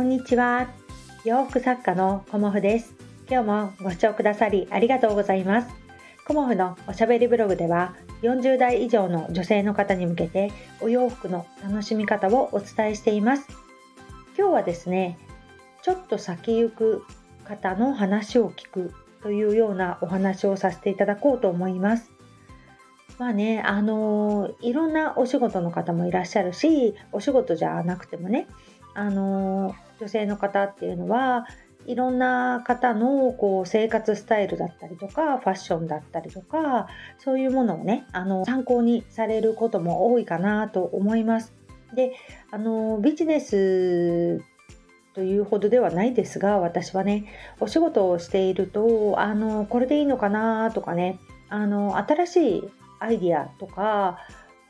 こんにちは。洋服作家のコモフです。今日もご視聴くださりありがとうございます。コモフのおしゃべりブログでは40代以上の女性の方に向けてお洋服の楽しみ方をお伝えしています。今日はですねちょっと先行く方の話を聞くというようなお話をさせていただこうと思います。まあね、あのー、いろんなお仕事の方もいらっしゃるし、お仕事じゃなくてもね、あのー、女性の方っていうのはいろんな方のこう生活スタイルだったりとかファッションだったりとかそういうものをねあの参考にされることも多いかなと思います。であのビジネスというほどではないですが私はねお仕事をしているとあのこれでいいのかなとかねあの新しいアイディアとか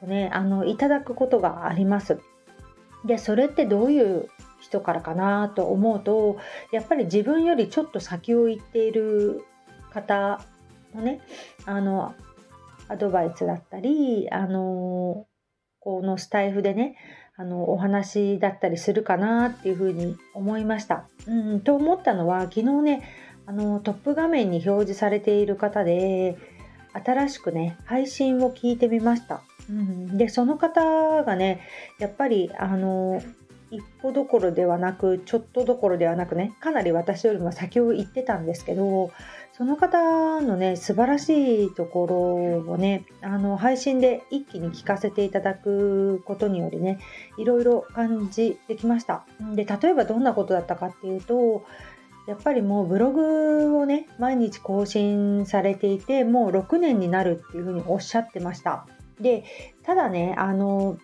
をねあのいただくことがあります。でそれってどういう人からかなと思うとやっぱり自分よりちょっと先を行っている方のねあのアドバイスだったりあのこのスタイフでねあのお話だったりするかなっていうふうに思いました。うん、と思ったのは昨日ねあのトップ画面に表示されている方で新しくね配信を聞いてみました。うん、でその方がねやっぱりあの一歩どころではなくちょっとどころではなくねかなり私よりも先を行ってたんですけどその方のね素晴らしいところをねあの配信で一気に聞かせていただくことによりねいろいろ感じてきました。で例えばどんなことだったかっていうとやっぱりもうブログをね毎日更新されていてもう6年になるっていうふうにおっしゃってました。でただねあの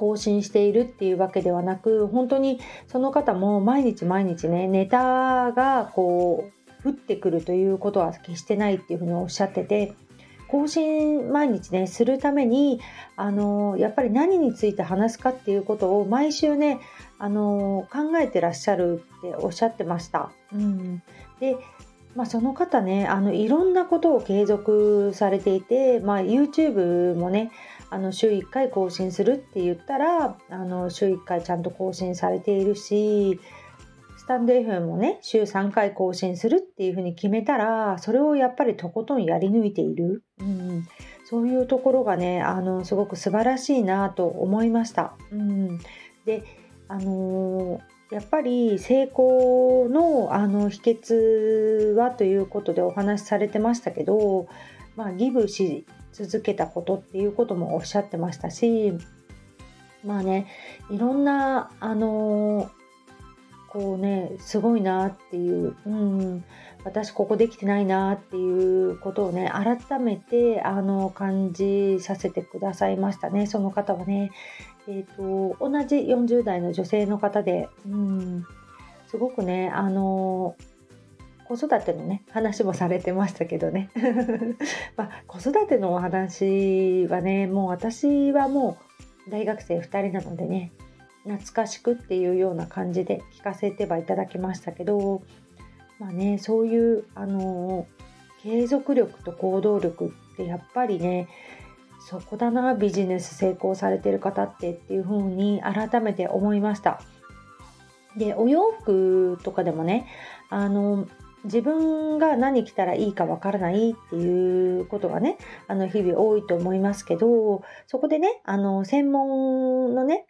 更新しているっていうわけではなく本当にその方も毎日毎日ねネタがこう降ってくるということは決してないっていうふうにおっしゃってて更新毎日ねするためにあのやっぱり何について話すかっていうことを毎週ねあの考えてらっしゃるっておっしゃってました。うん、でまあ、その方ねあのいろんなことを継続されていて、まあ、YouTube もねあの週1回更新するって言ったらあの週1回ちゃんと更新されているしスタンド FM もね週3回更新するっていうふうに決めたらそれをやっぱりとことんやり抜いている、うん、そういうところがねあのすごく素晴らしいなと思いました。うん、であのーやっぱり成功のあの秘訣はということでお話しされてましたけど、まあ、ギブし続けたことっていうこともおっしゃってましたしまあねいろんなあのこうねすごいなっていう、うん、私ここできてないなっていうことをね改めてあの感じさせてくださいましたねその方はね。えーと、同じ40代の女性の方で、うん、すごくねあの子育てのね話もされてましたけどね、まあ、子育てのお話はねもう私はもう大学生2人なのでね懐かしくっていうような感じで聞かせてはいただきましたけどまあねそういうあの継続力と行動力ってやっぱりねそこだなビジネス成功されてる方ってっていう風に改めて思いました。でお洋服とかでもねあの自分が何着たらいいかわからないっていうことがねあの日々多いと思いますけどそこでねあの専門のね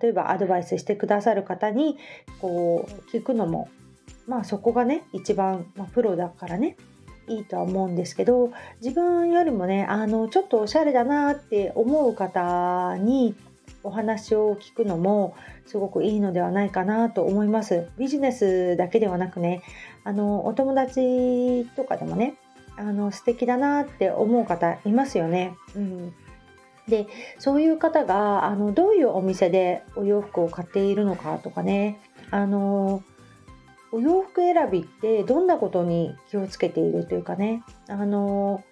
例えばアドバイスしてくださる方にこう聞くのもまあそこがね一番、まあ、プロだからね。いいとは思うんですけど自分よりもねあのちょっとおしゃれだなって思う方にお話を聞くのもすごくいいのではないかなと思います。ビジネスだけではなくねあのお友達とかでもねあの素敵だなって思う方いますよね。うんでそういう方があのどういうお店でお洋服を買っているのかとかねあのお洋服選びってどんなことに気をつけているというかね。あの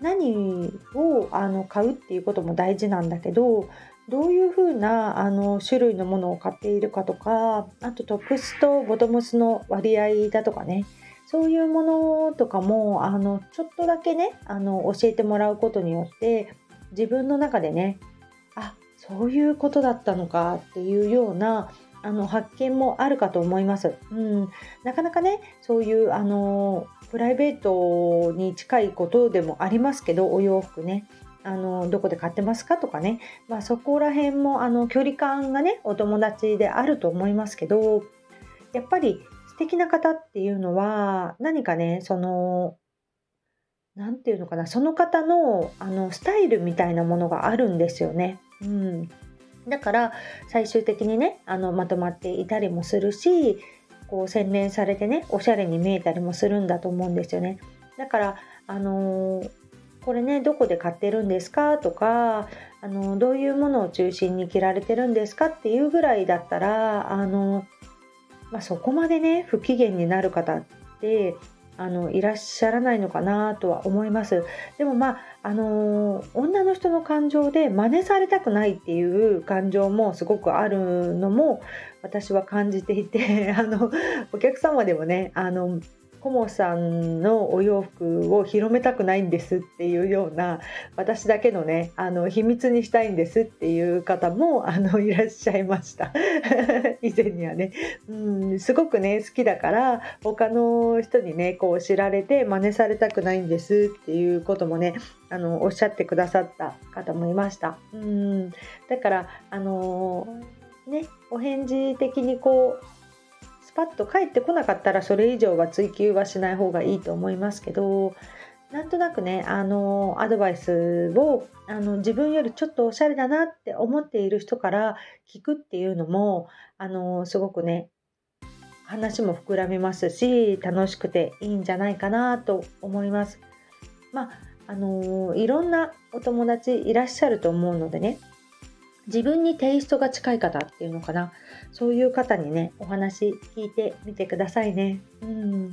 何をあの買うっていうことも大事なんだけどどういうふうなあの種類のものを買っているかとかあとトップスとボトムスの割合だとかね。そういうものとかもあのちょっとだけねあの教えてもらうことによって自分の中でねあそういうことだったのかっていうようなあの発見もあるかと思います。うん、なかなかねそういうあのプライベートに近いことでもありますけどお洋服ねあのどこで買ってますかとかね、まあ、そこら辺もあの距離感がねお友達であると思いますけどやっぱり素敵な方っていうのは何かねその何て言うのかなその方のあのスタイルみたいなものがあるんですよね。うん、だから最終的にねあのまとまっていたりもするしこう洗練されてねおしゃれに見えたりもするんだと思うんですよね。だからあのー、これねどこで買ってるんですか？とかあのどういうものを中心に着られてるんですか？っていうぐらいだったらあの、まあ、そこまでね不機嫌になる方ってあのいらっしゃらないのかなとは思います。でもまああの女の人の感情で真似されたくないっていう感情もすごくあるのも私は感じていて あのお客様でもねあのコモさんのお洋服を広めたくないんですっていうような私だけのねあの秘密にしたいんですっていう方もあのいらっしゃいました。以前にはね。うんすごくね好きだから他の人にねこう知られて真似されたくないんですっていうこともねあのおっしゃってくださった方もいました。うんだからあのねお返事的にこうスパッと帰ってこなかったらそれ以上は追求はしない方がいいと思いますけどなんとなくねあのアドバイスをあの自分よりちょっとおしゃれだなって思っている人から聞くっていうのもあのすごくね話も膨らみますし楽しくていいんじゃないかなと思います。まああのいろんなお友達いらっしゃると思うのでね自分にテイストが近い方っていうのかな。そういう方にねお話聞いてみてくださいね。うん。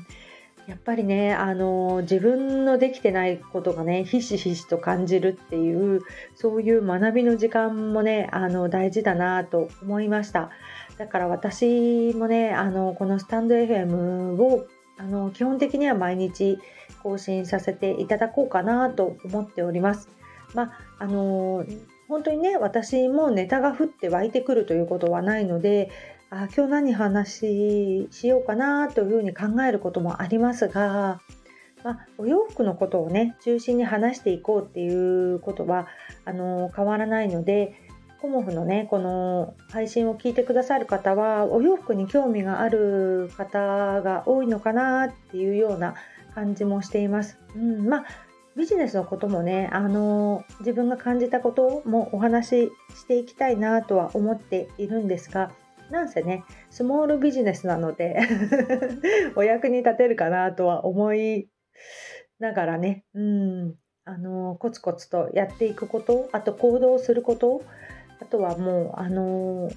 やっぱりねあの自分のできてないことがねひしひしと感じるっていうそういう学びの時間もねあの大事だなと思いました。だから私もねあのこのスタンド FM をあの基本的には毎日更新させていただこうかなと思っております。まああの本当にね私もネタが降って湧いてくるということはないのであ今日何話しようかなというふうに考えることもありますが、まあ、お洋服のことをね中心に話していこうっていうことはあの変わらないのでコモフのねこの配信を聞いてくださる方はお洋服に興味がある方が多いのかなっていうような感じもしています。うん、まあビジネスのこともね、あの自分が感じたこともお話ししていきたいなとは思っているんですが、なんせね、スモールビジネスなので お役に立てるかなとは思いながらね、うん、あのコツコツとやっていくこと、あと行動すること、あとはもう、あの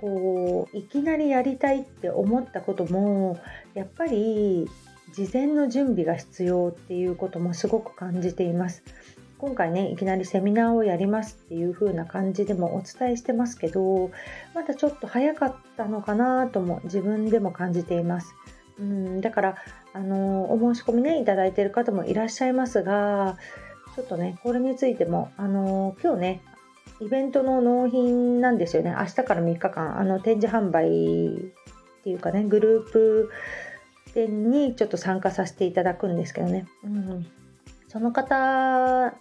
こういきなりやりたいって思ったこともやっぱり事前の準備が必要っていうこともすごく感じています。今回ねいきなりセミナーをやりますっていう風な感じでもお伝えしてますけどまだちょっと早かったのかなとも自分でも感じています。うんだからあのお申し込みねいただいている方もいらっしゃいますがちょっとねこれについてもあの今日ねイベントの納品なんですよね明日から3日間あの展示販売っていうかねグループ展にちょっと参加させていただくんですけどね、うん、その方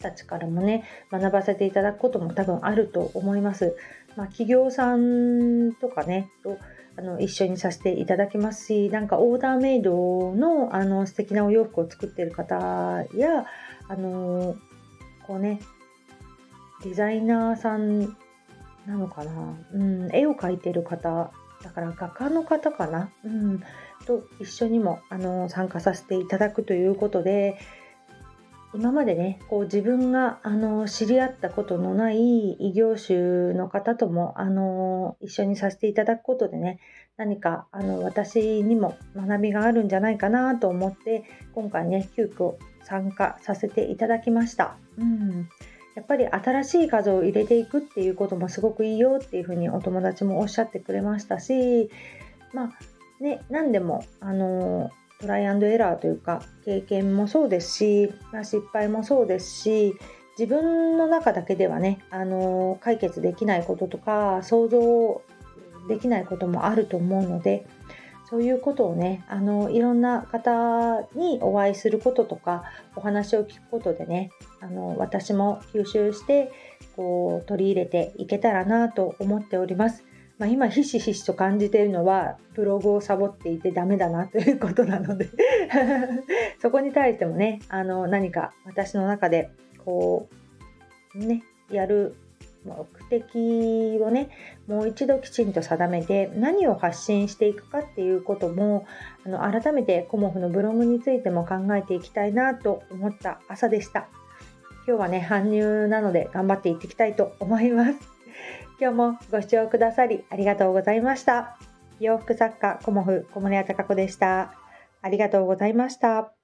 たちからもね学ばせていただくことも多分あると思います。まあ、企業さんとかねとあの一緒にさせていただきますしなんかオーダーメイドのあの素敵なお洋服を作ってる方やあのこうねデザイナーさんなのかな、うん、絵を描いてる方だから画家の方かな、うん、と一緒にもあの参加させていただくということで今までねこう自分があの知り合ったことのない異業種の方ともあの一緒にさせていただくことでね何かあの私にも学びがあるんじゃないかなと思って今回ね急遽参加させていただきました。うん。やっぱり新しい数を入れていくっていうこともすごくいいよっていうふうにお友達もおっしゃってくれましたしまあね、何でも、あのトライアンドエラーというか経験もそうですし、まあ、失敗もそうですし自分の中だけではね、あの解決できないこととか想像できないこともあると思うのでそういうことをねあのいろんな方にお会いすることとかお話を聞くことでねあの私も吸収してこう取り入れていけたらなと思っております。まあ、今ひしひしと感じているのはブログをサボっていてダメだなということなので そこに対してもねあの何か私の中でこうねやる目的をねもう一度きちんと定めて何を発信していくかっていうこともあの改めてコモフのブログについても考えていきたいなと思った朝でした今日はね搬入なので頑張っていってきたいと思います 今日もご視聴くださりありがとうございました。洋服作家コモフ小森屋隆子でした。ありがとうございました。